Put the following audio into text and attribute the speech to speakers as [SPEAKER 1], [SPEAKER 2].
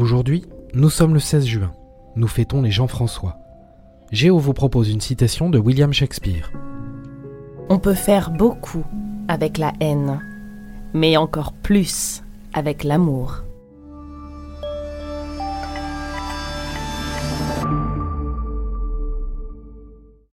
[SPEAKER 1] Aujourd'hui, nous sommes le 16 juin. Nous fêtons les Jean-François. Géo vous propose une citation de William Shakespeare.
[SPEAKER 2] On peut faire beaucoup avec la haine, mais encore plus avec l'amour.